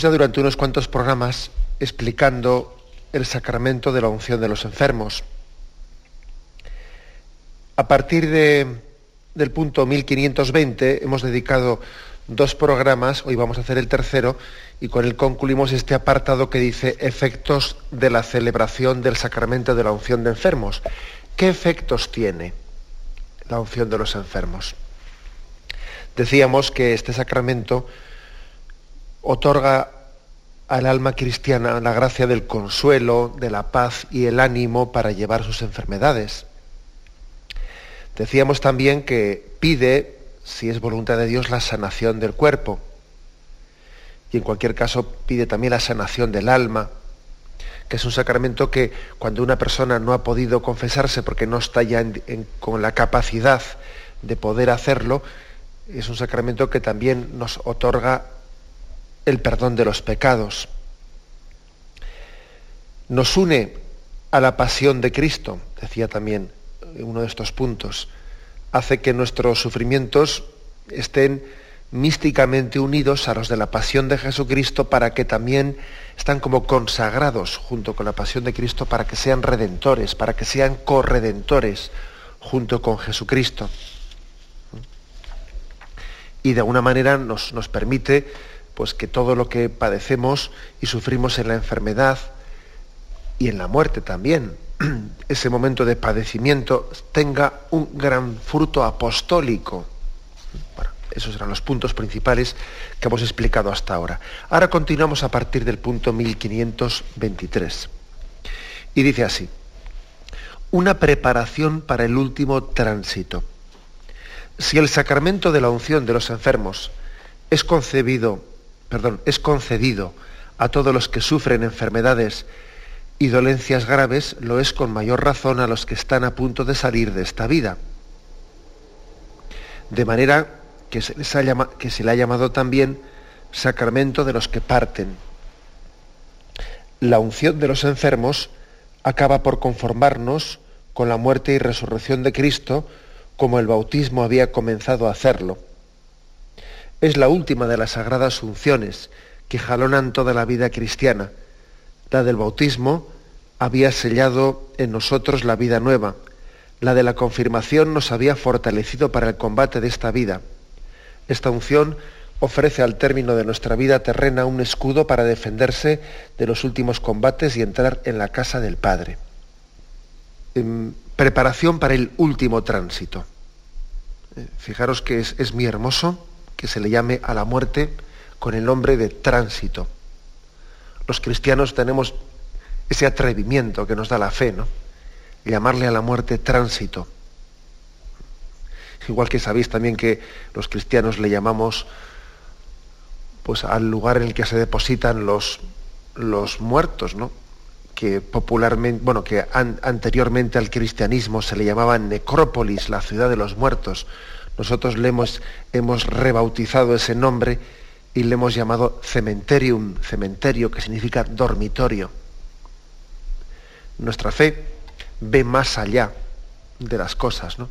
Ya durante unos cuantos programas explicando el sacramento de la unción de los enfermos. A partir del punto 1520 hemos dedicado dos programas, hoy vamos a hacer el tercero, y con él concluimos este apartado que dice efectos de la celebración del sacramento de la unción de enfermos. ¿Qué efectos tiene la unción de los enfermos? Decíamos que este sacramento otorga al alma cristiana la gracia del consuelo, de la paz y el ánimo para llevar sus enfermedades. Decíamos también que pide, si es voluntad de Dios, la sanación del cuerpo. Y en cualquier caso pide también la sanación del alma, que es un sacramento que cuando una persona no ha podido confesarse porque no está ya con la capacidad de poder hacerlo, es un sacramento que también nos otorga el perdón de los pecados. Nos une a la pasión de Cristo, decía también uno de estos puntos. Hace que nuestros sufrimientos estén místicamente unidos a los de la pasión de Jesucristo para que también están como consagrados junto con la pasión de Cristo para que sean redentores, para que sean corredentores junto con Jesucristo. Y de alguna manera nos, nos permite pues que todo lo que padecemos y sufrimos en la enfermedad y en la muerte también, ese momento de padecimiento tenga un gran fruto apostólico. Bueno, esos eran los puntos principales que hemos explicado hasta ahora. Ahora continuamos a partir del punto 1523. Y dice así, una preparación para el último tránsito. Si el sacramento de la unción de los enfermos es concebido perdón, es concedido a todos los que sufren enfermedades y dolencias graves, lo es con mayor razón a los que están a punto de salir de esta vida. De manera que se, les ha que se le ha llamado también sacramento de los que parten. La unción de los enfermos acaba por conformarnos con la muerte y resurrección de Cristo, como el bautismo había comenzado a hacerlo es la última de las sagradas unciones que jalonan toda la vida cristiana. La del bautismo había sellado en nosotros la vida nueva. La de la confirmación nos había fortalecido para el combate de esta vida. Esta unción ofrece al término de nuestra vida terrena un escudo para defenderse de los últimos combates y entrar en la casa del Padre. En preparación para el último tránsito. Eh, fijaros que es, es muy hermoso que se le llame a la muerte con el nombre de tránsito. Los cristianos tenemos ese atrevimiento que nos da la fe, ¿no? Llamarle a la muerte tránsito. Igual que sabéis también que los cristianos le llamamos pues al lugar en el que se depositan los, los muertos, ¿no? que popularmente, bueno, que anteriormente al cristianismo se le llamaba necrópolis, la ciudad de los muertos, nosotros le hemos, hemos rebautizado ese nombre y le hemos llamado cementerium, cementerio, que significa dormitorio. Nuestra fe ve más allá de las cosas, ¿no?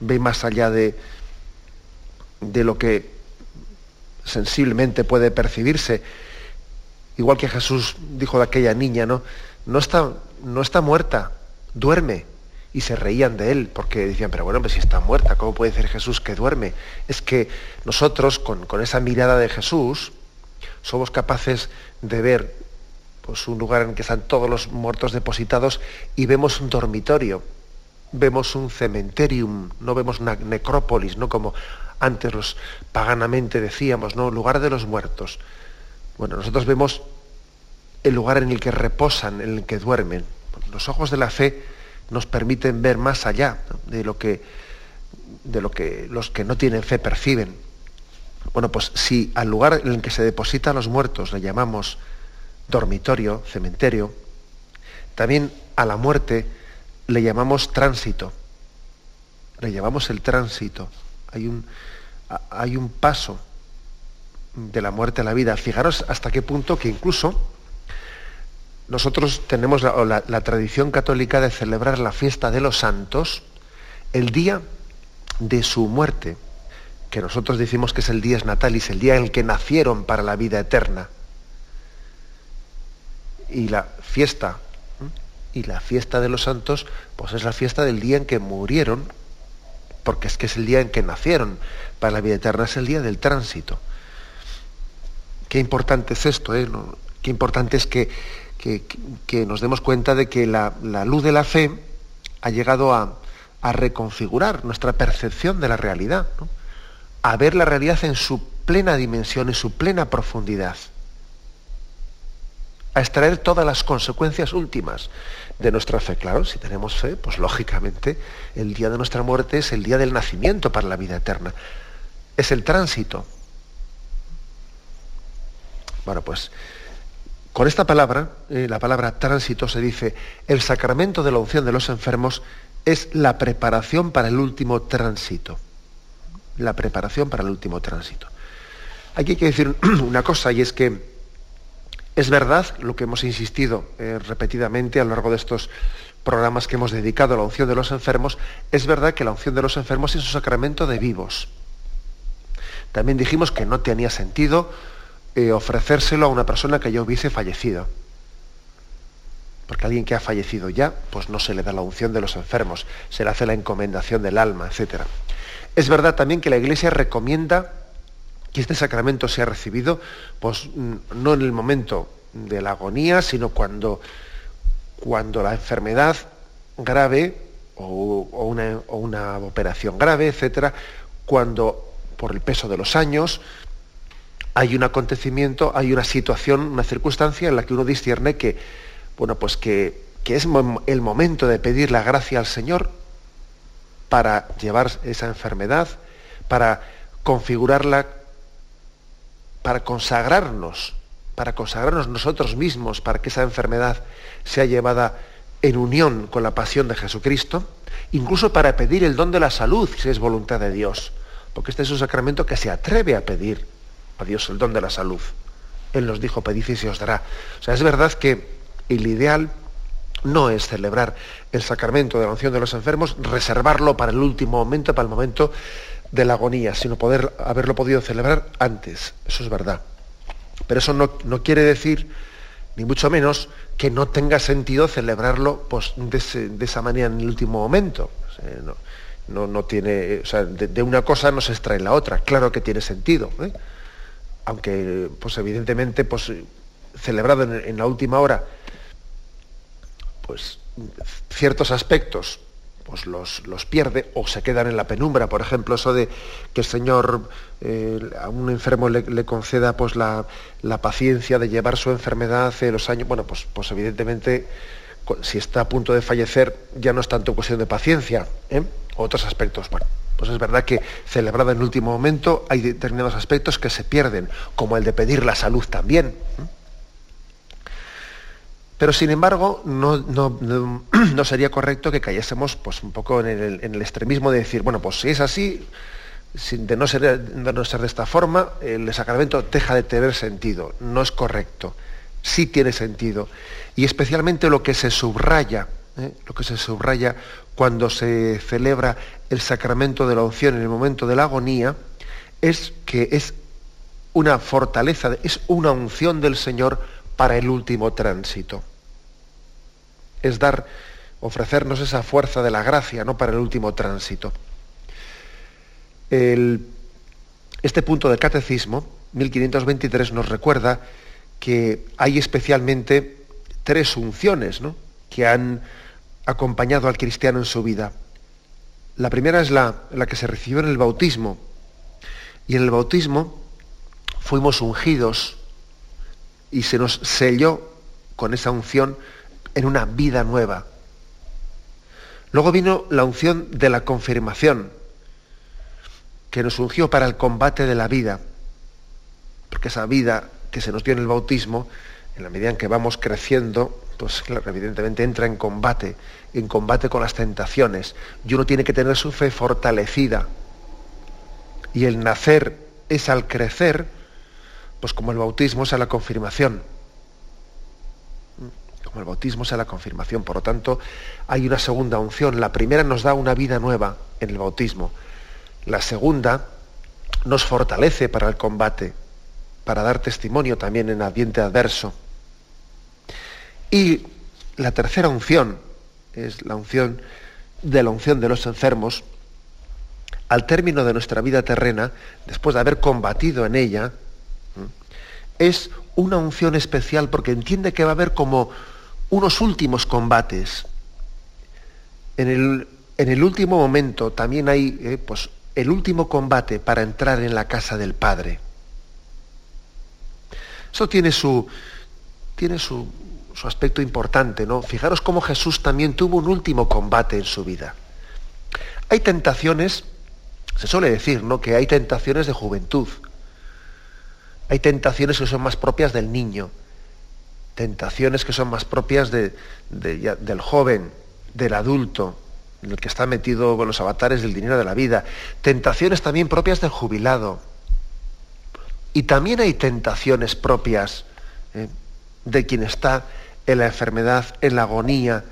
Ve más allá de, de lo que sensiblemente puede percibirse. Igual que Jesús dijo de aquella niña, ¿no? No está, no está muerta, duerme y se reían de él, porque decían, pero bueno, pues si está muerta, ¿cómo puede decir Jesús que duerme? Es que nosotros, con, esa mirada de Jesús, somos capaces de ver pues, un lugar en que están todos los muertos depositados y vemos un dormitorio, vemos un cementerium, no vemos una necrópolis, ¿no? Como antes los paganamente decíamos, ¿no? Lugar de los muertos. Bueno, nosotros vemos el lugar en el que reposan, en el que duermen. Los ojos de la fe nos permiten ver más allá de lo que, de lo que los que no tienen fe perciben. Bueno, pues si al lugar en el que se depositan los muertos le llamamos dormitorio, cementerio, también a la muerte le llamamos tránsito. Le llamamos el tránsito. Hay un, hay un paso de la muerte a la vida. Fijaros hasta qué punto que incluso nosotros tenemos la, tradición católica de celebrar la fiesta de los santos el día de su muerte, que nosotros decimos que es el día natalis, el día en el que nacieron para la vida eterna. Y la fiesta, y la fiesta de los santos, pues es la fiesta del día en que murieron, porque es que es el día en que nacieron para la vida eterna, es el día del tránsito. Qué importante es esto, ¿eh? Qué importante es que, que, nos demos cuenta de que la, luz de la fe ha llegado a, reconfigurar nuestra percepción de la realidad, a ver la realidad en su plena dimensión, en su plena profundidad, a extraer todas las consecuencias últimas de nuestra fe. Claro, si tenemos fe, pues lógicamente el día de nuestra muerte es el día del nacimiento para la vida eterna, es el tránsito. Bueno, pues con esta palabra, eh, la palabra tránsito, se dice, el sacramento de la unción de los enfermos es la preparación para el último tránsito. La preparación para el último tránsito. Aquí hay que decir una cosa, y es que es verdad lo que hemos insistido eh, repetidamente a lo largo de estos programas que hemos dedicado a la unción de los enfermos, es verdad que la unción de los enfermos es un sacramento de vivos. También dijimos que no tenía sentido eh, ofrecérselo a una persona que ya hubiese fallecido. Porque alguien que ha fallecido ya, pues no se le da la unción de los enfermos, se le hace la encomendación del alma, etc. Es verdad también que la Iglesia recomienda que este sacramento sea recibido, pues mm, no en el momento de la agonía, sino cuando, cuando la enfermedad grave o, una, o una operación grave, etcétera, cuando por el peso de los años, hay un acontecimiento, hay una situación, una circunstancia en la que uno discierne que, bueno, pues que, es el momento de pedir la gracia al Señor para llevar esa enfermedad, para configurarla, para consagrarnos, para consagrarnos nosotros mismos, para que esa enfermedad sea llevada en unión con la pasión de Jesucristo, incluso para pedir el don de la salud, si es voluntad de Dios, porque este es un sacramento que se atreve a pedir Dios el don de la salud. Él nos dijo, pedid y se os dará. O sea, es verdad que el ideal no es celebrar el sacramento de la unción de los enfermos, reservarlo para el último momento, para el momento de la agonía, sino poder haberlo podido celebrar antes. Eso es verdad. Pero eso no, quiere decir, ni mucho menos, que no tenga sentido celebrarlo pues, de, esa manera en el último momento. no, no, tiene, o sea, de, una cosa no se extrae la otra. Claro que tiene sentido. ¿eh? Aunque pues evidentemente pues celebrado en, la última hora pues ciertos aspectos pues los, los, pierde o se quedan en la penumbra. Por ejemplo, eso de que el Señor eh, a un enfermo le, conceda pues la, paciencia de llevar su enfermedad hace los años. Bueno, pues, pues evidentemente si está a punto de fallecer ya no es tanto cuestión de paciencia, ¿eh? otros aspectos. Bueno, pues es verdad que celebrada en último momento hay determinados aspectos que se pierden, como el de pedir la salud también. Pero sin embargo, no, sería correcto que cayésemos pues, un poco en el, extremismo de decir, bueno, pues si es así, de no, ser, de no ser de esta forma, el sacramento deja de tener sentido. No es correcto. Sí tiene sentido. Y especialmente lo que se subraya, ¿eh? lo que se subraya cuando se celebra el sacramento de la unción en el momento de la agonía es que es una fortaleza, es una unción del Señor para el último tránsito. Es dar, ofrecernos esa fuerza de la gracia, ¿no? Para el último tránsito. este punto del catecismo, 1523, nos recuerda que hay especialmente tres unciones ¿no? que han acompañado al cristiano en su vida. La primera es la, la que se recibió en el bautismo. Y en el bautismo fuimos ungidos y se nos selló con esa unción en una vida nueva. Luego vino la unción de la confirmación, que nos ungió para el combate de la vida, porque esa vida que se nos dio en el bautismo, en la medida en que vamos creciendo, pues evidentemente entra en combate, en combate con las tentaciones, y uno tiene que tener su fe fortalecida. Y el nacer es al crecer, pues como el bautismo es a la confirmación. Como el bautismo es a la confirmación. Por lo tanto, hay una segunda unción. La primera nos da una vida nueva en el bautismo. La segunda nos fortalece para el combate, para dar testimonio también en ambiente adverso. Y la tercera unción es la unción de la unción de los enfermos. Al término de nuestra vida terrena, después de haber combatido en ella, es una unción especial porque entiende que va a haber como unos últimos combates. En el, en el último momento también hay eh, pues, el último combate para entrar en la casa del Padre. Eso tiene su, tiene su, su aspecto importante, ¿no? Fijaros cómo Jesús también tuvo un último combate en su vida. Hay tentaciones, se suele decir, ¿no? Que hay tentaciones de juventud. Hay tentaciones que son más propias del niño, tentaciones que son más propias de, del joven, del adulto, en el que está metido con los avatares del dinero de la vida, tentaciones también propias del jubilado. Y también hay tentaciones propias eh, de quien está en la enfermedad, en la agonía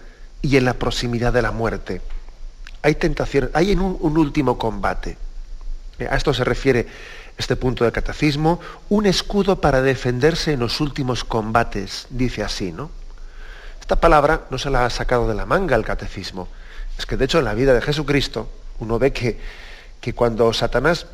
y en la proximidad de la muerte. Hay tentaciones, hay en un, último combate. Eh, a esto se refiere este punto del catecismo, un escudo para defenderse en los últimos combates, dice así, ¿no? Esta palabra no se la ha sacado de la manga el catecismo. Es que de hecho en la vida de Jesucristo uno ve que, que cuando Satanás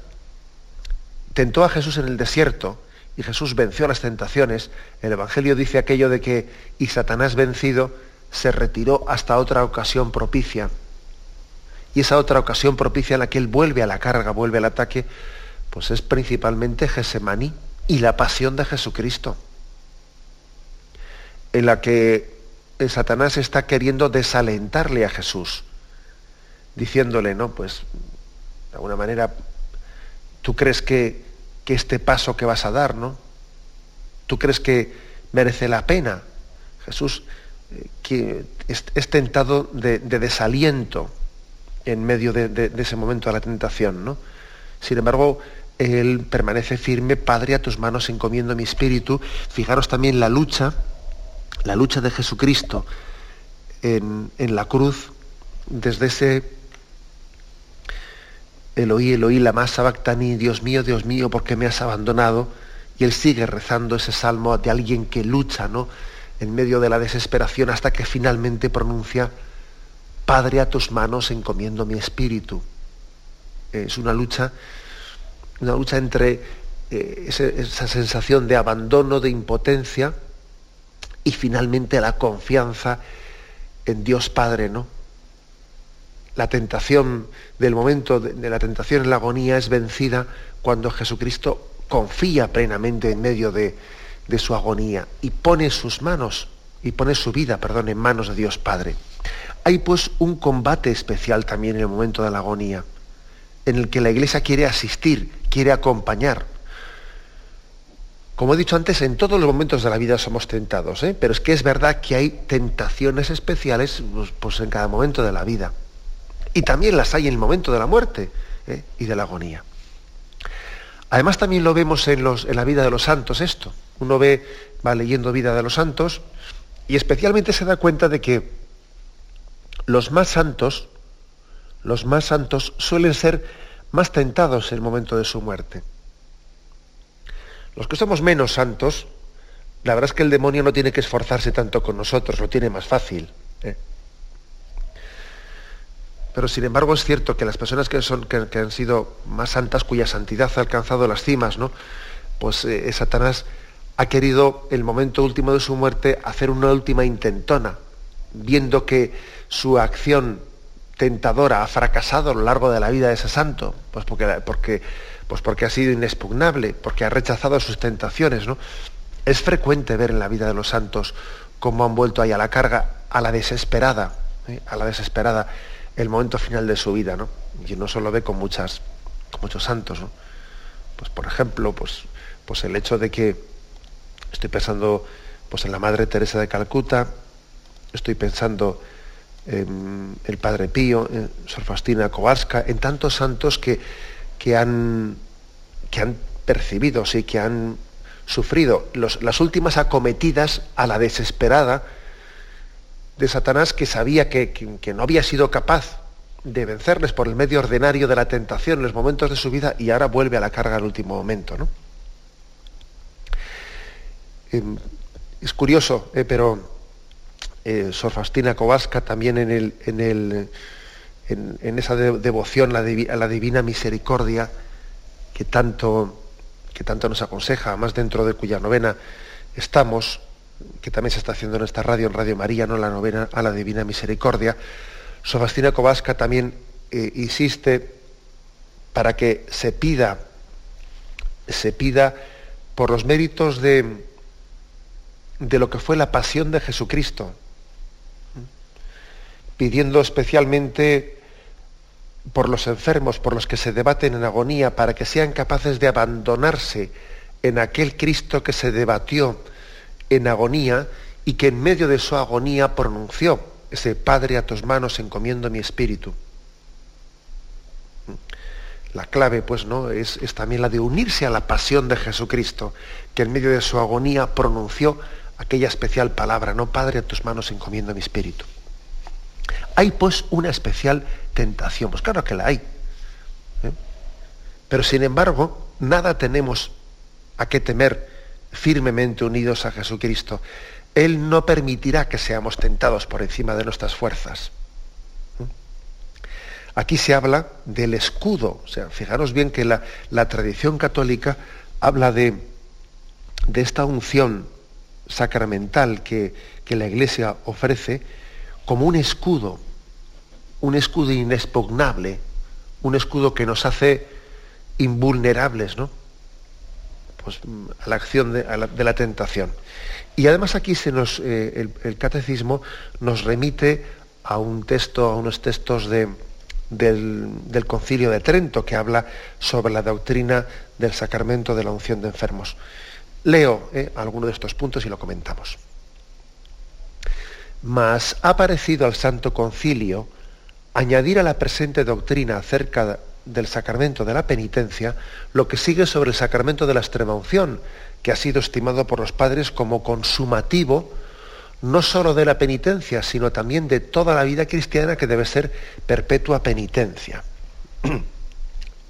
tentó a Jesús en el desierto y Jesús venció las tentaciones, el Evangelio dice aquello de que y Satanás vencido se retiró hasta otra ocasión propicia. Y esa otra ocasión propicia en la que él vuelve a la carga, vuelve al ataque, pues es principalmente Gesemaní y la pasión de Jesucristo, en la que Satanás está queriendo desalentarle a Jesús, diciéndole, ¿no? Pues, de alguna manera, tú crees que, este paso que vas a dar, ¿no? Tú crees que merece la pena. Jesús eh, que es, tentado de, desaliento en medio de, de, ese momento de la tentación, ¿no? Sin embargo, él permanece firme, Padre, a tus manos encomiendo mi espíritu. Fijaros también la lucha, la lucha de Jesucristo en, la cruz, desde ese Eloí, Eloí, la más sabactani, Dios mío, Dios mío, ¿por qué me has abandonado? Y él sigue rezando ese salmo de alguien que lucha, ¿no? En medio de la desesperación hasta que finalmente pronuncia, Padre, a tus manos encomiendo mi espíritu. Es una lucha una lucha entre eh, esa sensación de abandono, de impotencia y finalmente la confianza en Dios Padre, ¿no? La tentación del momento de, la tentación en la agonía es vencida cuando Jesucristo confía plenamente en medio de, su agonía y pone sus manos y pone su vida, perdón, en manos de Dios Padre. Hay pues un combate especial también en el momento de la agonía en el que la Iglesia quiere asistir, quiere acompañar. Como he dicho antes, en todos los momentos de la vida somos tentados, ¿eh? pero es que es verdad que hay tentaciones especiales pues, pues, en cada momento de la vida. Y también las hay en el momento de la muerte ¿eh? y de la agonía. Además también lo vemos en, los, en la vida de los santos esto. Uno ve, va leyendo vida de los santos y especialmente se da cuenta de que los más santos, los más santos suelen ser más tentados en el momento de su muerte. Los que somos menos santos, la verdad es que el demonio no tiene que esforzarse tanto con nosotros, lo tiene más fácil. ¿eh? Pero sin embargo es cierto que las personas que, son, que, han sido más santas, cuya santidad ha alcanzado las cimas, ¿no? pues eh, Satanás ha querido, el momento último de su muerte, hacer una última intentona, viendo que su acción tentadora ha fracasado a lo largo de la vida de ese santo? Pues porque, porque, pues porque ha sido inexpugnable, porque ha rechazado sus tentaciones. ¿no? Es frecuente ver en la vida de los santos cómo han vuelto ahí a la carga, a la desesperada, ¿eh? a la desesperada, el momento final de su vida, ¿no? Y no solo ve con muchas, muchos santos, ¿no? Pues por ejemplo, pues, pues el hecho de que estoy pensando pues en la Madre Teresa de Calcuta, estoy pensando en el Padre Pío, en Sor Faustina Kowalska, en tantos santos que, que, han, que han percibido, sí, que han sufrido las últimas acometidas a la desesperada de Satanás que sabía que, no había sido capaz de vencerles por el medio ordinario de la tentación en los momentos de su vida y ahora vuelve a la carga al último momento. ¿no? Em, es curioso, eh, pero eh, Sor Faustina Kowalska también en, el, en, el, en, esa devoción a la divina misericordia que tanto, que tanto nos aconseja, más dentro de cuya novena estamos, que también se está haciendo en esta radio, en Radio María, ¿no? la novena a la divina misericordia, Sor Faustina Kowalska también eh, insiste para que se pida, se pida por los méritos de, de lo que fue la pasión de Jesucristo, pidiendo especialmente por los enfermos, por los que se debaten en agonía, para que sean capaces de abandonarse en aquel Cristo que se debatió en agonía y que en medio de su agonía pronunció ese Padre a tus manos encomiendo mi espíritu. La clave, pues, ¿no? Es, es también la de unirse a la pasión de Jesucristo, que en medio de su agonía pronunció aquella especial palabra, no Padre, a tus manos encomiendo mi espíritu. Hay pues una especial tentación, pues claro que la hay. ¿eh? Pero sin embargo, nada tenemos a qué temer firmemente unidos a Jesucristo. Él no permitirá que seamos tentados por encima de nuestras fuerzas. ¿eh? Aquí se habla del escudo. O sea, fijaros bien que la, tradición católica habla de, de esta unción sacramental que, la Iglesia ofrece como un escudo, un escudo inexpugnable, un escudo que nos hace invulnerables ¿no? Pues, a la acción de, la, tentación. Y además aquí se nos, eh, el, catecismo nos remite a un texto, a unos textos de, del, del, concilio de Trento que habla sobre la doctrina del sacramento de la unción de enfermos. Leo eh, alguno de estos puntos y lo comentamos. Mas ha parecido al Santo Concilio añadir a la presente doctrina acerca del sacramento de la penitencia lo que sigue sobre el sacramento de la extrema unción, que ha sido estimado por los padres como consumativo no sólo de la penitencia, sino también de toda la vida cristiana que debe ser perpetua penitencia.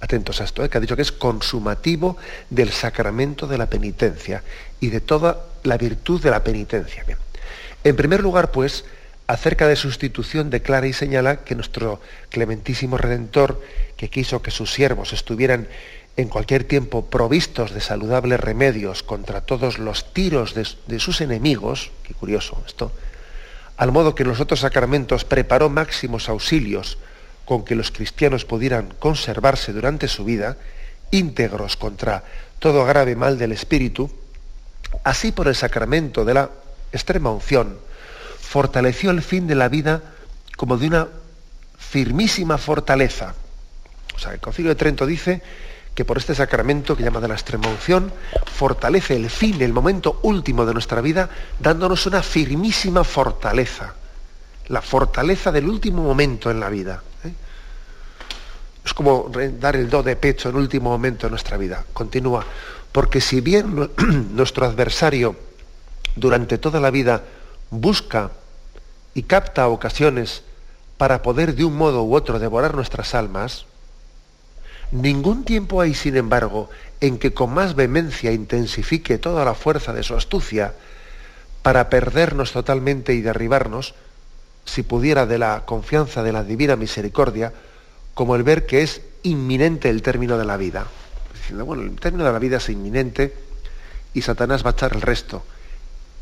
atentos a esto, ¿eh? que ha dicho que es consumativo del sacramento de la penitencia y de toda la virtud de la penitencia. En primer lugar, pues, acerca de sustitución declara y señala que nuestro clementísimo Redentor, que quiso que sus siervos estuvieran en cualquier tiempo provistos de saludables remedios contra todos los tiros de, sus enemigos, qué curioso esto, al modo que en los otros sacramentos preparó máximos auxilios, con que los cristianos pudieran conservarse durante su vida íntegros contra todo grave mal del espíritu, así por el sacramento de la extrema unción, fortaleció el fin de la vida como de una firmísima fortaleza. O sea, el Concilio de Trento dice que por este sacramento que llama de la extrema unción, fortalece el fin, el momento último de nuestra vida, dándonos una firmísima fortaleza. La fortaleza del último momento en la vida. Es como dar el do de pecho en último momento de nuestra vida. Continúa. Porque si bien nuestro adversario durante toda la vida busca y capta ocasiones para poder de un modo u otro devorar nuestras almas, ningún tiempo hay, sin embargo, en que con más vehemencia intensifique toda la fuerza de su astucia para perdernos totalmente y derribarnos, si pudiera de la confianza de la divina misericordia, como el ver que es inminente el término de la vida. Diciendo, bueno, el término de la vida es inminente y Satanás va a echar el resto.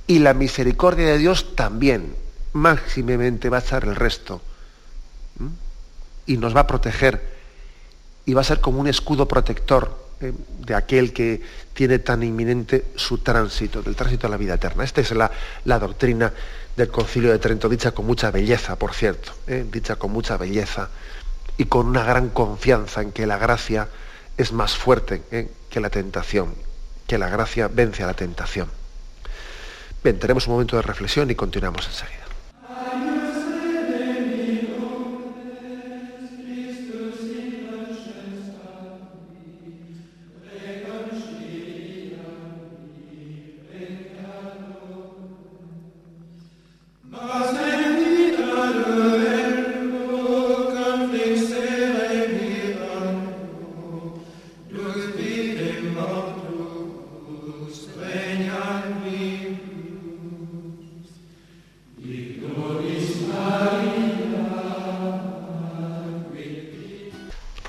Y la misericordia de Dios también, máximamente va a echar el resto. Y nos va a proteger. Y va a ser como un escudo protector eh, de aquel que tiene tan inminente su tránsito, del tránsito a la vida eterna. Esta es la, doctrina del Concilio de Trento, dicha con mucha belleza, por cierto, ¿eh? dicha con mucha belleza y con una gran confianza en que la gracia es más fuerte ¿eh? que la tentación, que la gracia vence a la tentación. Bien, tenemos un momento de reflexión y continuamos enseguida. Hallelujah.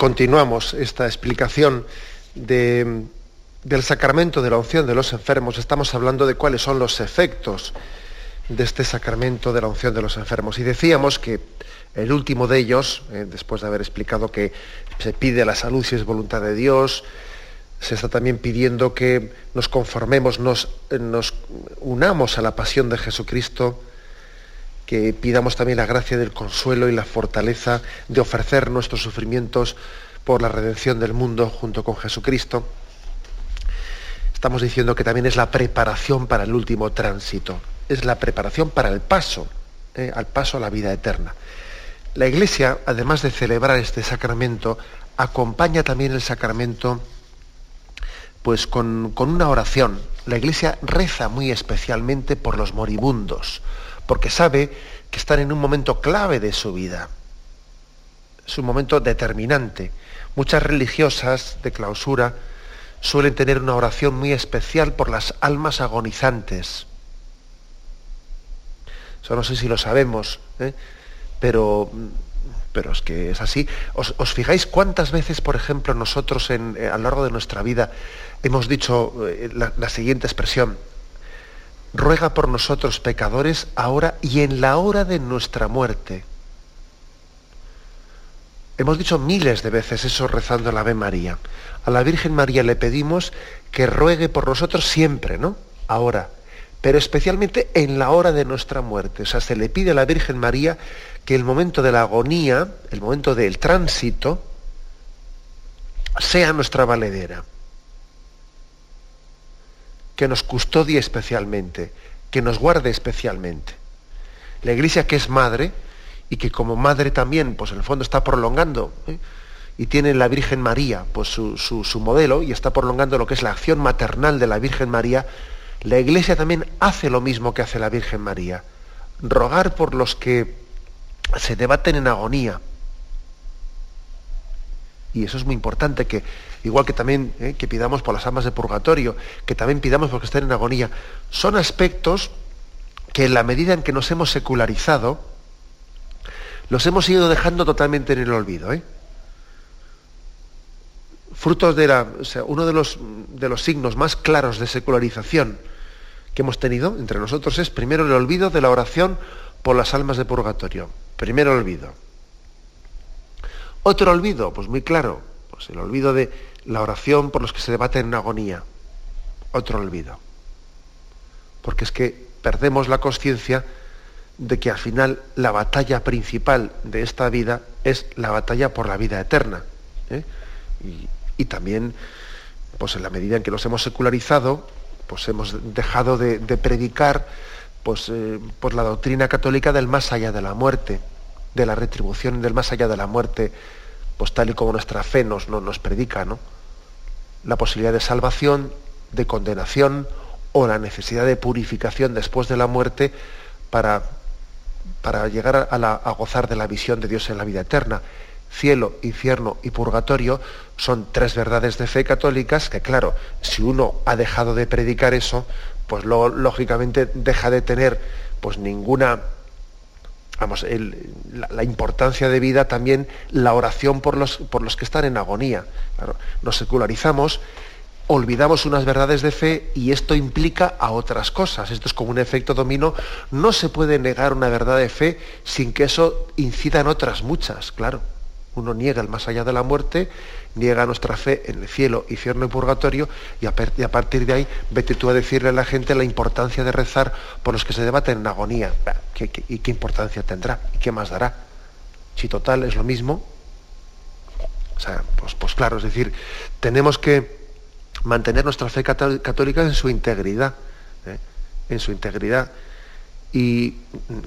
Continuamos esta explicación del sacramento de la unción de los enfermos, estamos hablando de cuáles son los efectos de este sacramento de la unción de los enfermos. Y decíamos que el último de ellos, eh, después de haber explicado que se pide la salud si es voluntad de Dios, se está también pidiendo que nos conformemos, nos, nos unamos a la pasión de Jesucristo, que pidamos también la gracia del consuelo y la fortaleza de ofrecer nuestros sufrimientos por la redención del mundo junto con Jesucristo. Estamos diciendo que también es la preparación para el último tránsito, es la preparación para el paso, eh, al paso a la vida eterna. La Iglesia, además de celebrar este sacramento, acompaña también el sacramento pues con, con una oración. La Iglesia reza muy especialmente por los moribundos, porque sabe que están en un momento clave de su vida. Es un momento determinante. Muchas religiosas de clausura suelen tener una oración muy especial por las almas agonizantes. Eso no sé si lo sabemos, ¿eh? pero, pero es que es así. ¿Os, fijáis cuántas veces, por ejemplo, nosotros en, eh, a lo largo de nuestra vida hemos dicho eh, la siguiente expresión? Ruega por nosotros pecadores, ahora y en la hora de nuestra muerte. Hemos dicho miles de veces eso rezando la Ave María. A la Virgen María le pedimos que ruegue por nosotros siempre, ¿no? Ahora, pero especialmente en la hora de nuestra muerte. O sea, se le pide a la Virgen María que el momento de la agonía, el momento del tránsito, sea nuestra valedera que nos custodie especialmente, que nos guarde especialmente. La Iglesia que es madre y que como madre también, pues en el fondo está prolongando ¿eh? y tiene la Virgen María, pues su, su modelo y está prolongando lo que es la acción maternal de la Virgen María, la Iglesia también hace lo mismo que hace la Virgen María, rogar por los que se debaten en agonía. Y eso es muy importante que igual que también eh, que pidamos por las almas de purgatorio, que también pidamos porque estén en agonía, son aspectos que en la medida en que nos hemos secularizado, los hemos ido dejando totalmente en el olvido. ¿eh? Frutos de la, uno de los, de los signos más claros de secularización que hemos tenido entre nosotros es primero el olvido de la oración por las almas de purgatorio. Primero olvido. Otro olvido, pues muy claro, pues el olvido de la oración por los que se debaten en agonía. Otro olvido. Porque es que perdemos la conciencia de que al final la batalla principal de esta vida es la batalla por la vida eterna. ¿eh? Y, también, pues en la medida en que nos hemos secularizado, pues hemos dejado de, predicar pues, eh, pues, la doctrina católica del más allá de la muerte, de la retribución del más allá de la muerte, pues tal y como nuestra fe nos, nos predica, ¿no? La posibilidad de salvación, de condenación o la necesidad de purificación después de la muerte para, para llegar a, gozar de la visión de Dios en la vida eterna. Cielo, infierno y purgatorio son tres verdades de fe católicas que, claro, si uno ha dejado de predicar eso, pues lógicamente deja de tener pues ninguna vamos, la, importancia de vida también la oración por los, por los que están en agonía. nos secularizamos, olvidamos unas verdades de fe y esto implica a otras cosas. Esto es como un efecto dominó. No se puede negar una verdad de fe sin que eso incida en otras muchas, claro. Uno niega el más allá de la muerte niega nuestra fe en el cielo, infierno y purgatorio, y a, y a, partir de ahí vete tú a decirle a la gente la importancia de rezar por los que se debaten en agonía. ¿Qué, y qué importancia tendrá? ¿Y qué más dará? Si total es lo mismo. O sea, pues, pues claro, es decir, tenemos que mantener nuestra fe católica en su integridad. ¿eh? En su integridad. Y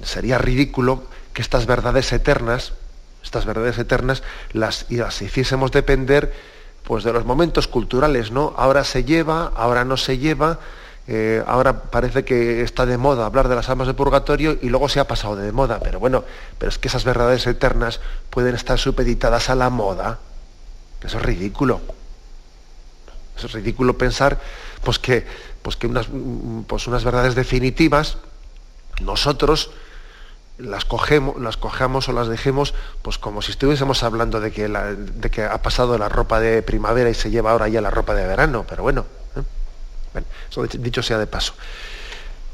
sería ridículo que estas verdades eternas, estas verdades eternas, las, las hiciésemos depender pues, de los momentos culturales, ¿no? Ahora se lleva, ahora no se lleva, eh, ahora parece que está de moda hablar de las almas de purgatorio y luego se ha pasado de moda, pero bueno, pero es que esas verdades eternas pueden estar supeditadas a la moda. Eso es ridículo. Eso es ridículo pensar pues, que, pues, que unas, pues unas verdades definitivas nosotros las cogemos, las cojamos o las dejemos pues como si estuviésemos hablando de que, de que ha pasado la ropa de primavera y se lleva ahora ya la ropa de verano, pero bueno, ¿eh? bueno, eso dicho sea de paso.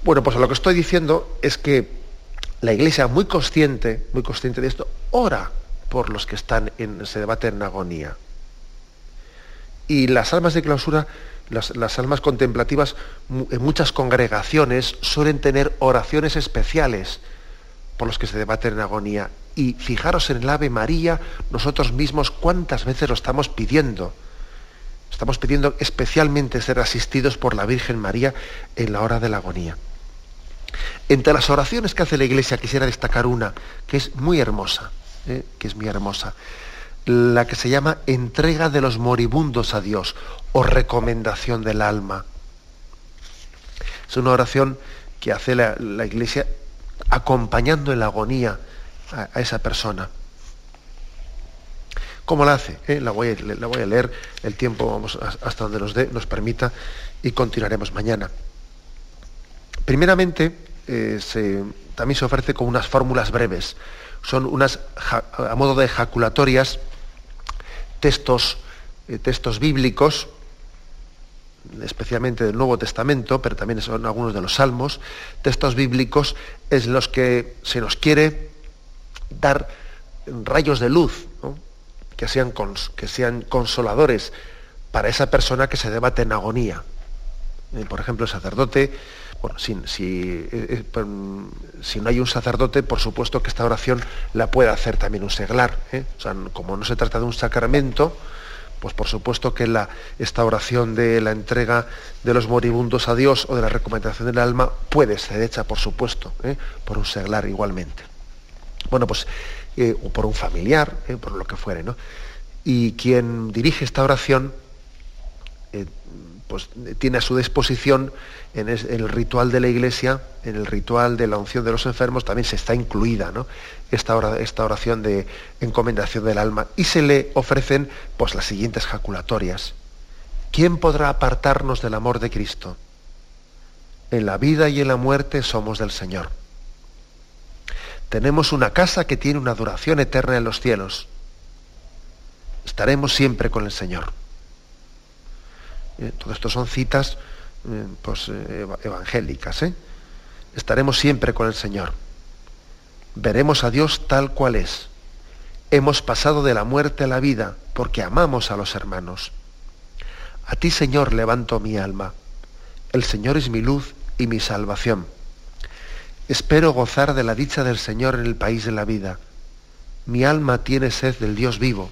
Bueno, pues lo que estoy diciendo es que la Iglesia, muy consciente, muy consciente de esto, ora por los que están en ese debate en agonía. Y las almas de clausura las, almas contemplativas en muchas congregaciones suelen tener oraciones especiales por los que se debaten en agonía. Y fijaros en el Ave María, nosotros mismos cuántas veces lo estamos pidiendo. Estamos pidiendo especialmente ser asistidos por la Virgen María en la hora de la agonía. Entre las oraciones que hace la Iglesia quisiera destacar una que es muy hermosa, ¿eh? que es muy hermosa la que se llama entrega de los moribundos a Dios o recomendación del alma. Es una oración que hace la, Iglesia acompañando en la agonía a, esa persona. ¿Cómo la hace? Eh, la, voy a, leer, el tiempo vamos hasta donde nos, dé, nos permita y continuaremos mañana. Primeramente, eh, también se ofrece con unas fórmulas breves. Son unas, a modo de ejaculatorias, textos, eh, textos bíblicos, especialmente del Nuevo Testamento, pero también son algunos de los Salmos, textos bíblicos en los que se nos quiere dar rayos de luz, que, sean consoladores para esa persona que se debate en agonía. Eh, por ejemplo, el sacerdote, bueno, si, eh, si, no hay un sacerdote, por supuesto que esta oración la puede hacer también un seglar. ¿eh? O sea, como no se trata de un sacramento, pues por supuesto que la, esta oración de la entrega de los moribundos a Dios o de la recomendación del alma puede ser hecha, por supuesto, por un seglar igualmente. Bueno, pues, o por un familiar, por lo que fuere, ¿no? Y quien dirige esta oración, pues tiene a su disposición en, el ritual de la iglesia, en el ritual de la unción de los enfermos, también se está incluida esta, oración de encomendación del alma. Y se le ofrecen pues, las siguientes jaculatorias. ¿Quién podrá apartarnos del amor de Cristo? En la vida y en la muerte somos del Señor. Tenemos una casa que tiene una duración eterna en los cielos. Estaremos siempre con el Señor. Eh, todo esto son citas eh, pues, eh, evangélicas. Estaremos siempre con el Señor. Veremos a Dios tal cual es. Hemos pasado de la muerte a la vida porque amamos a los hermanos. A ti, Señor, levanto mi alma. El Señor es mi luz y mi salvación. Espero gozar de la dicha del Señor en el país de la vida. Mi alma tiene sed del Dios vivo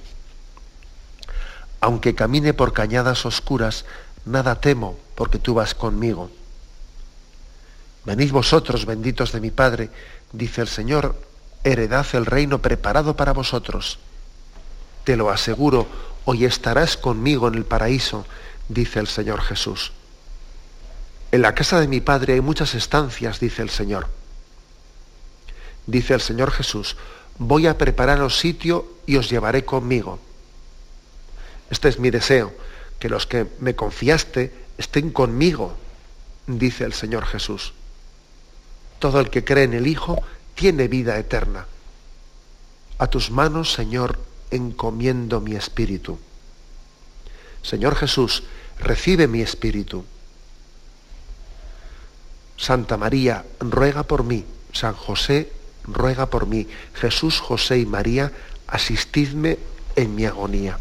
aunque camine por cañadas oscuras, nada temo, porque tú vas conmigo. Venid vosotros, benditos de mi Padre, dice el Señor, heredad el reino preparado para vosotros. Te lo aseguro, hoy estarás conmigo en el paraíso, dice el Señor Jesús. En la casa de mi Padre hay muchas estancias, dice el Señor. Dice el Señor Jesús, voy a prepararos sitio y os llevaré conmigo este es mi deseo, que los que me confiaste estén conmigo, dice el Señor Jesús. Todo el que cree en el Hijo tiene vida eterna. A tus manos, Señor, encomiendo mi espíritu. Señor Jesús, recibe mi espíritu. Santa María, ruega por mí. San José, ruega por mí. Jesús, José y María, asistidme en mi agonía.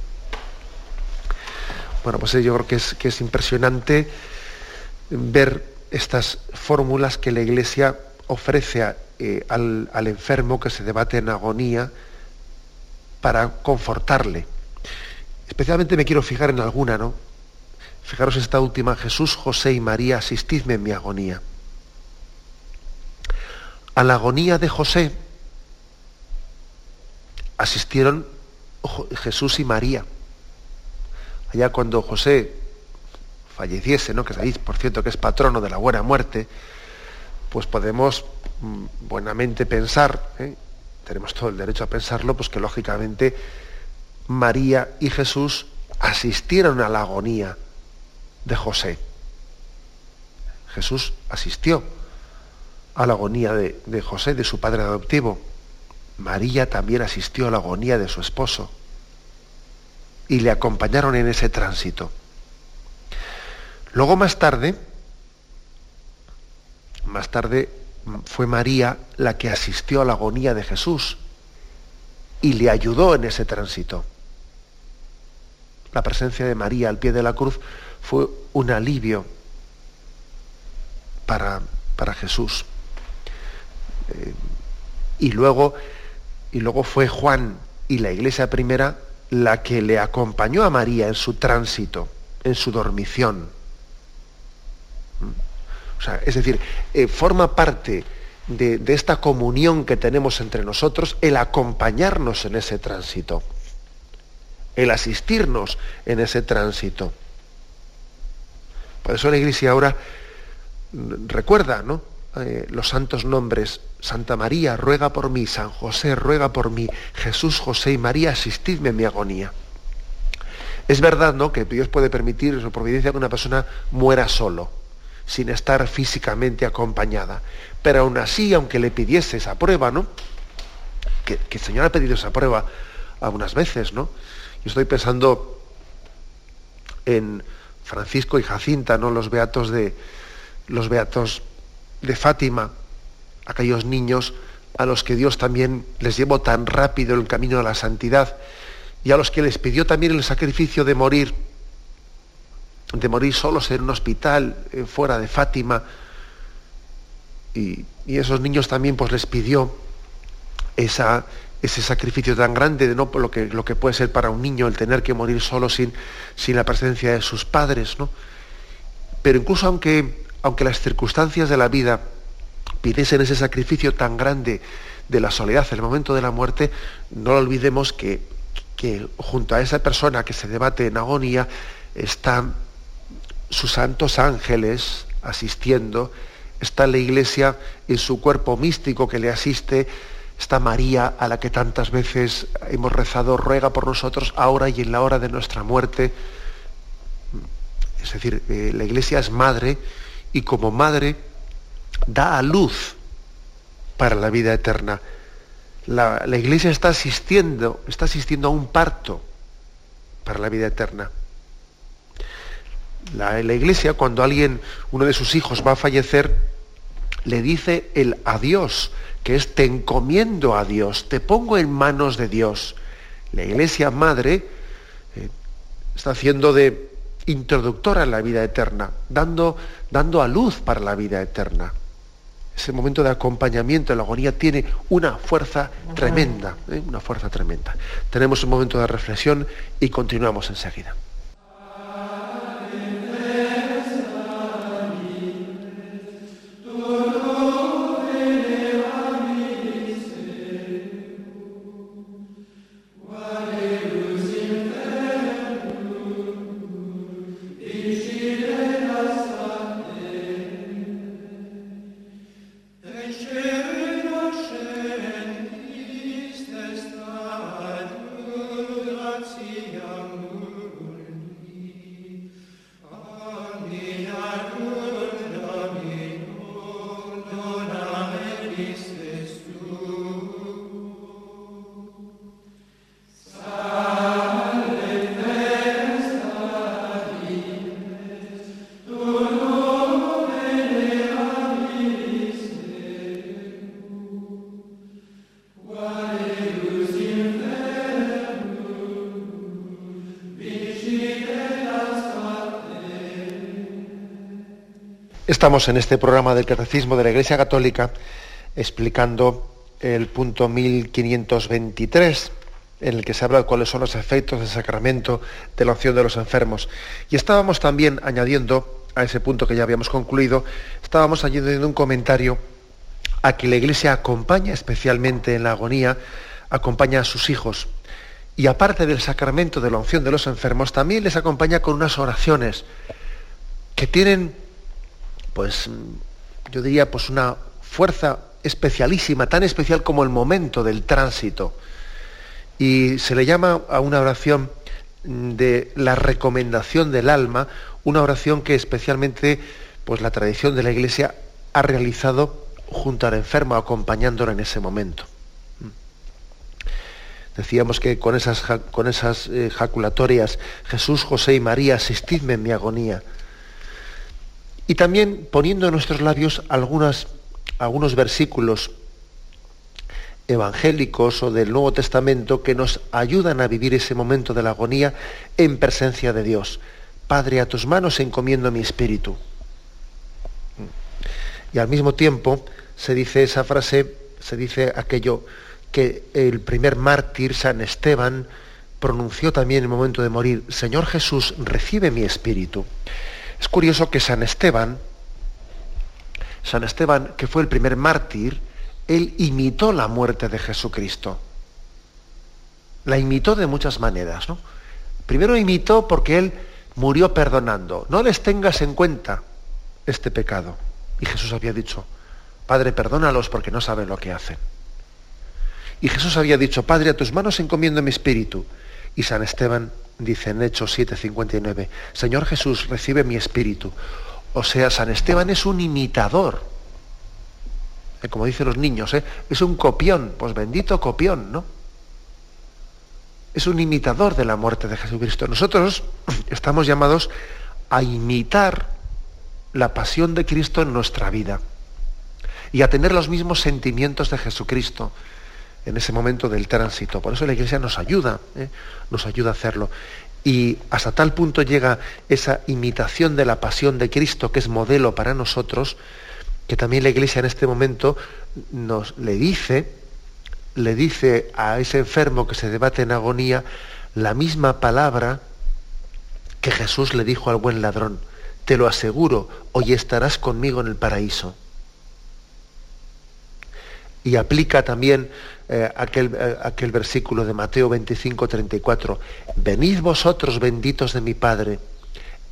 Bueno, pues yo creo que es, que es impresionante ver estas fórmulas que la Iglesia ofrece eh, al, al enfermo que se debate en agonía para confortarle. Especialmente me quiero fijar en alguna, ¿no? Fijaros esta última, Jesús, José y María, asistidme en mi agonía. A la agonía de José asistieron Jesús y María. Allá cuando José falleciese, ¿no? que sabéis, por cierto, que es patrono de la buena muerte, pues podemos mm, buenamente pensar, ¿eh? tenemos todo el derecho a pensarlo, pues que lógicamente María y Jesús asistieron a la agonía de José. Jesús asistió a la agonía de, de José, de su padre adoptivo. María también asistió a la agonía de su esposo y le acompañaron en ese tránsito. Luego más tarde, más tarde fue María la que asistió a la agonía de Jesús y le ayudó en ese tránsito. La presencia de María al pie de la cruz fue un alivio para, para Jesús. Eh, y, luego, y luego fue Juan y la iglesia primera la que le acompañó a María en su tránsito, en su dormición. O sea, es decir, eh, forma parte de, esta comunión que tenemos entre nosotros el acompañarnos en ese tránsito, el asistirnos en ese tránsito. Por eso la Iglesia ahora recuerda ¿no? Eh, los santos nombres. Santa María, ruega por mí. San José, ruega por mí. Jesús, José y María, asistidme en mi agonía. Es verdad ¿no? que Dios puede permitir su providencia que una persona muera solo, sin estar físicamente acompañada. Pero aún así, aunque le pidiese esa prueba, ¿no? Que, que el Señor ha pedido esa prueba algunas veces, ¿no? Yo estoy pensando en Francisco y Jacinta, ¿no? Los beatos de los beatos de Fátima, aquellos niños a los que Dios también les llevó tan rápido el camino de la santidad y a los que les pidió también el sacrificio de morir, de morir solos en un hospital eh, fuera de Fátima. Y, y, esos niños también pues les pidió esa, ese sacrificio tan grande de no lo que, lo que puede ser para un niño el tener que morir solo sin, sin la presencia de sus padres, ¿no? Pero incluso aunque, aunque las circunstancias de la vida pidiesen ese sacrificio tan grande de la soledad en el momento de la muerte, no olvidemos que, que junto a esa persona que se debate en agonía están sus santos ángeles asistiendo, está la iglesia en su cuerpo místico que le asiste, esta María a la que tantas veces hemos rezado, ruega por nosotros ahora y en la hora de nuestra muerte. Es decir, eh, la iglesia es madre y como madre da a luz para la vida eterna. La, iglesia está asistiendo, está asistiendo a un parto para la vida eterna. La, la iglesia, cuando alguien, uno de sus hijos va a fallecer, le dice el adiós que es te encomiendo a Dios, te pongo en manos de Dios. La iglesia madre eh, está haciendo de introductora en la vida eterna, dando, dando a luz para la vida eterna. Ese momento de acompañamiento en la agonía tiene una fuerza tremenda, ¿eh? una fuerza tremenda. Tenemos un momento de reflexión y continuamos enseguida. Estamos en este programa del Catecismo de la Iglesia Católica explicando el punto 1523 en el que se habla de cuáles son los efectos del sacramento de la opción de los enfermos. Y estábamos también añadiendo a ese punto que ya habíamos concluido, estábamos añadiendo un comentario a que la Iglesia acompaña especialmente en la agonía, acompaña a sus hijos. Y aparte del sacramento de la unción de los enfermos, también les acompaña con unas oraciones que tienen pues yo diría, pues una fuerza especialísima, tan especial como el momento del tránsito. Y se le llama a una oración de la recomendación del alma, una oración que especialmente pues la tradición de la Iglesia ha realizado junto al enfermo, acompañándolo en ese momento. Decíamos que con esas, con esas eh, jaculatorias, Jesús, José y María, asistidme en mi agonía. Y también poniendo en nuestros labios algunos versículos evangélicos o del Nuevo Testamento que nos ayudan a vivir ese momento de la agonía en presencia de Dios. Padre, a tus manos encomiendo mi espíritu. Y al mismo tiempo se dice esa frase, se dice aquello que el primer mártir, San Esteban, pronunció también en el momento de morir, Señor Jesús, recibe mi espíritu. Es curioso que San Esteban, San Esteban, que fue el primer mártir, él imitó la muerte de Jesucristo. La imitó de muchas maneras, ¿no? Primero imitó porque él murió perdonando. No les tengas en cuenta este pecado. Y Jesús había dicho, Padre, perdónalos porque no saben lo que hacen. Y Jesús había dicho, Padre, a tus manos encomiendo mi espíritu. Y San Esteban dice en Hechos 7:59, Señor Jesús, recibe mi espíritu. O sea, San Esteban es un imitador. Eh, como dicen los niños, ¿eh? es un copión, pues bendito copión, ¿no? Es un imitador de la muerte de Jesucristo. Nosotros estamos llamados a imitar la pasión de Cristo en nuestra vida y a tener los mismos sentimientos de Jesucristo en ese momento del tránsito. Por eso la Iglesia nos ayuda, ¿eh? nos ayuda a hacerlo. Y hasta tal punto llega esa imitación de la pasión de Cristo, que es modelo para nosotros, que también la Iglesia en este momento nos le dice, le dice a ese enfermo que se debate en agonía la misma palabra que Jesús le dijo al buen ladrón. Te lo aseguro, hoy estarás conmigo en el paraíso. Y aplica también eh, aquel, eh, aquel versículo de Mateo 25, 34. Venid vosotros benditos de mi Padre,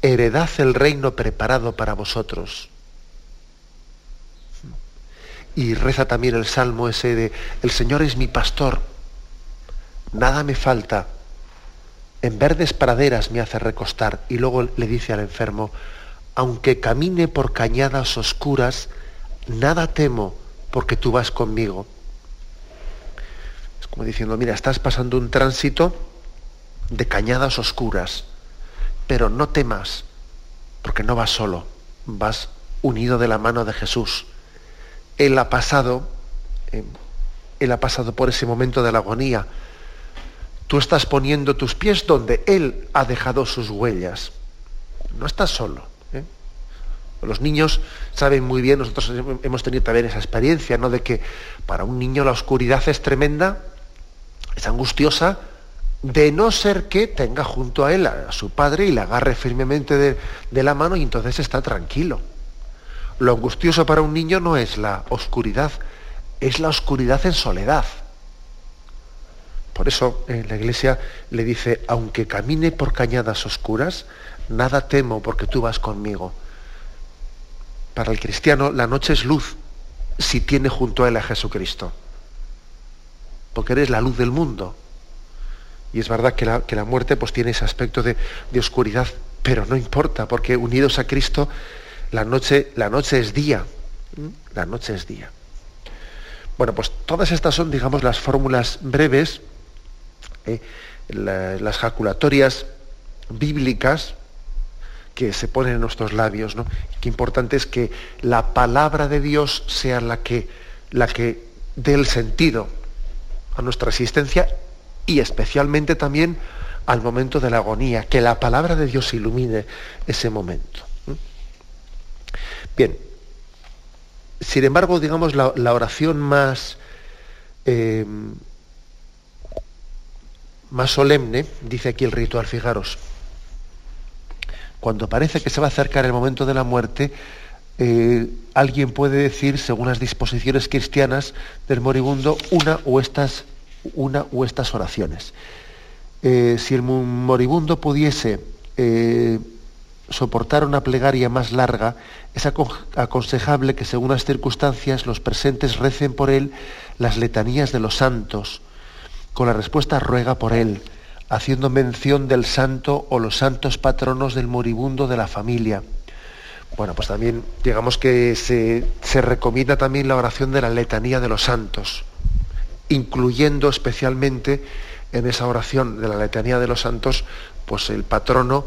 heredad el reino preparado para vosotros. Y reza también el salmo ese de, el Señor es mi pastor, nada me falta, en verdes praderas me hace recostar. Y luego le dice al enfermo, aunque camine por cañadas oscuras, nada temo porque tú vas conmigo como diciendo, mira, estás pasando un tránsito de cañadas oscuras, pero no temas, porque no vas solo, vas unido de la mano de Jesús. Él ha pasado, eh, él ha pasado por ese momento de la agonía. Tú estás poniendo tus pies donde Él ha dejado sus huellas. No estás solo. ¿eh? Los niños saben muy bien, nosotros hemos tenido también esa experiencia, ¿no? De que para un niño la oscuridad es tremenda, es angustiosa de no ser que tenga junto a él a, su padre y le agarre firmemente de, la mano y entonces está tranquilo. Lo angustioso para un niño no es la oscuridad, es la oscuridad en soledad. Por eso eh, la iglesia le dice, aunque camine por cañadas oscuras, nada temo porque tú vas conmigo. Para el cristiano la noche es luz si tiene junto a él a Jesucristo porque eres la luz del mundo. Y es verdad que la, muerte pues, tiene ese aspecto de, oscuridad, pero no importa, porque unidos a Cristo, la noche, la noche es día. La noche es día. Bueno, pues todas estas son, digamos, las fórmulas breves, ¿eh? las jaculatorias bíblicas que se ponen en nuestros labios. ¿no? Qué importante es que la palabra de Dios sea la que, la que dé el sentido a nuestra existencia y especialmente también al momento de la agonía, que la palabra de Dios ilumine ese momento. Bien, sin embargo, digamos, la, oración más, eh, más solemne, dice aquí el ritual, fijaros, cuando parece que se va a acercar el momento de la muerte, eh, alguien puede decir, según las disposiciones cristianas del moribundo, una o estas, una o estas oraciones. Eh, si el moribundo pudiese soportar una plegaria más larga, es aconsejable que según las circunstancias los presentes recen por él las letanías de los santos, con la respuesta ruega por él, haciendo mención del santo o los santos patronos del moribundo de la familia. Bueno, pues también digamos que se, se recomienda también la oración de la letanía de los santos, incluyendo especialmente en esa oración de la letanía de los santos, pues el patrono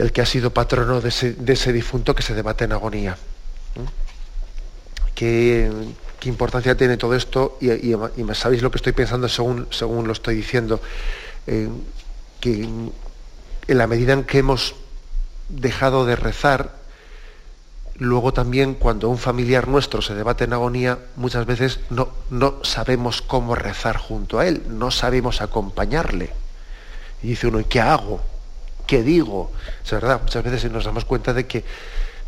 el que ha sido patrono de ese, difunto que se debate en agonía. ¿Qué, importancia tiene todo esto? Y, sabéis lo que estoy pensando según, según lo estoy diciendo, que en la medida en que hemos dejado de rezar, luego también cuando un familiar nuestro se debate en agonía, muchas veces no, no sabemos cómo rezar junto a él, no sabemos acompañarle. Y dice uno, ¿y qué hago? ¿qué digo? Es verdad, muchas veces nos damos cuenta de que,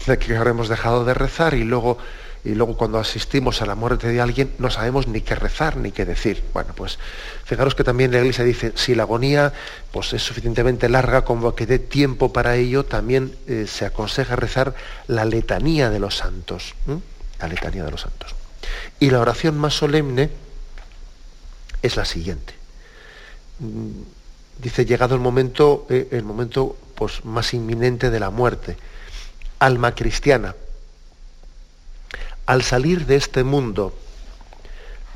de que habremos dejado de rezar y luego, y luego cuando asistimos a la muerte de alguien no sabemos ni qué rezar ni qué decir. Bueno, pues fijaros que también la Iglesia dice, si la agonía pues, es suficientemente larga como que dé tiempo para ello, también eh, se aconseja rezar la letanía de los santos. La letanía de los santos. Y la oración más solemne es la siguiente dice, llegado el momento, eh, el momento pues, más inminente de la muerte, alma cristiana, al salir de este mundo,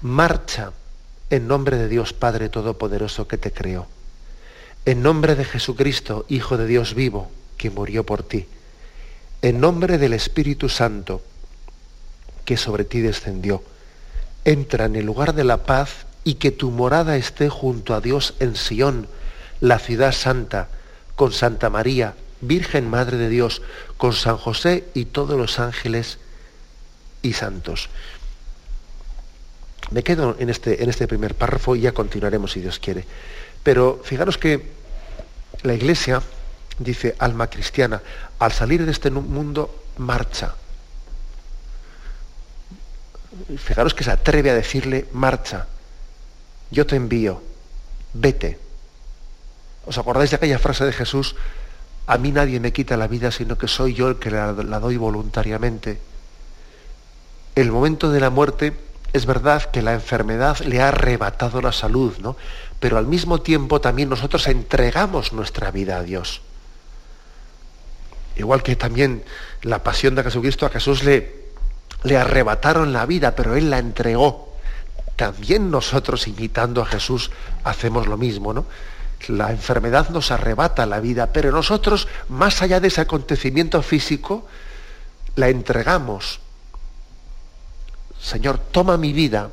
marcha en nombre de Dios Padre Todopoderoso que te creó, en nombre de Jesucristo, Hijo de Dios vivo, que murió por ti, en nombre del Espíritu Santo, que sobre ti descendió. Entra en el lugar de la paz y que tu morada esté junto a Dios en Sión, la ciudad santa, con Santa María, Virgen Madre de Dios, con San José y todos los ángeles santos. Me quedo en este, en este primer párrafo y ya continuaremos si Dios quiere. Pero fijaros que la Iglesia dice, alma cristiana, al salir de este mundo, marcha. Fijaros que se atreve a decirle, marcha, yo te envío, vete. ¿Os acordáis de aquella frase de Jesús? A mí nadie me quita la vida, sino que soy yo el que la, doy voluntariamente. El momento de la muerte es verdad que la enfermedad le ha arrebatado la salud, ¿no? Pero al mismo tiempo también nosotros entregamos nuestra vida a Dios. Igual que también la pasión de Jesucristo a Jesús le, le arrebataron la vida, pero Él la entregó. También nosotros, imitando a Jesús, hacemos lo mismo, ¿no? La enfermedad nos arrebata la vida, pero nosotros, más allá de ese acontecimiento físico, la entregamos. Señor, toma mi vida.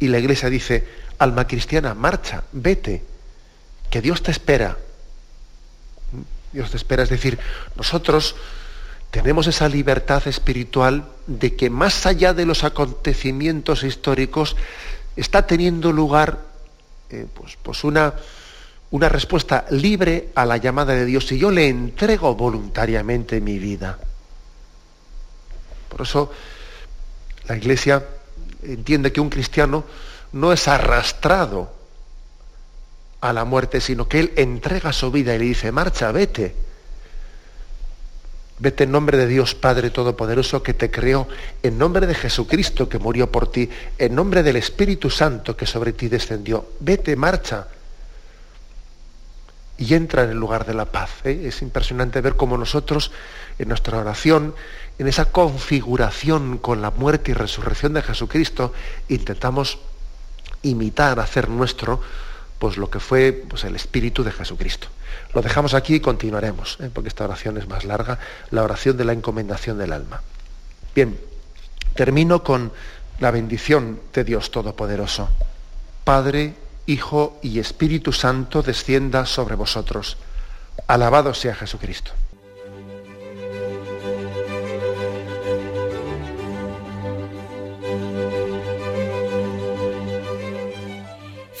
Y la iglesia dice, alma cristiana, marcha, vete, que Dios te espera. Dios te espera, es decir, nosotros tenemos esa libertad espiritual de que más allá de los acontecimientos históricos está teniendo lugar eh, pues, pues una, una respuesta libre a la llamada de Dios y yo le entrego voluntariamente mi vida. Por eso la Iglesia entiende que un cristiano no es arrastrado a la muerte, sino que él entrega su vida y le dice, marcha, vete. Vete en nombre de Dios Padre Todopoderoso que te creó, en nombre de Jesucristo que murió por ti, en nombre del Espíritu Santo que sobre ti descendió. Vete, marcha. Y entra en el lugar de la paz. ¿eh? Es impresionante ver cómo nosotros, en nuestra oración, en esa configuración con la muerte y resurrección de Jesucristo, intentamos imitar, hacer nuestro, pues lo que fue pues, el Espíritu de Jesucristo. Lo dejamos aquí y continuaremos, ¿eh? porque esta oración es más larga, la oración de la encomendación del alma. Bien, termino con la bendición de Dios Todopoderoso. Padre, Hijo y Espíritu Santo descienda sobre vosotros. Alabado sea Jesucristo.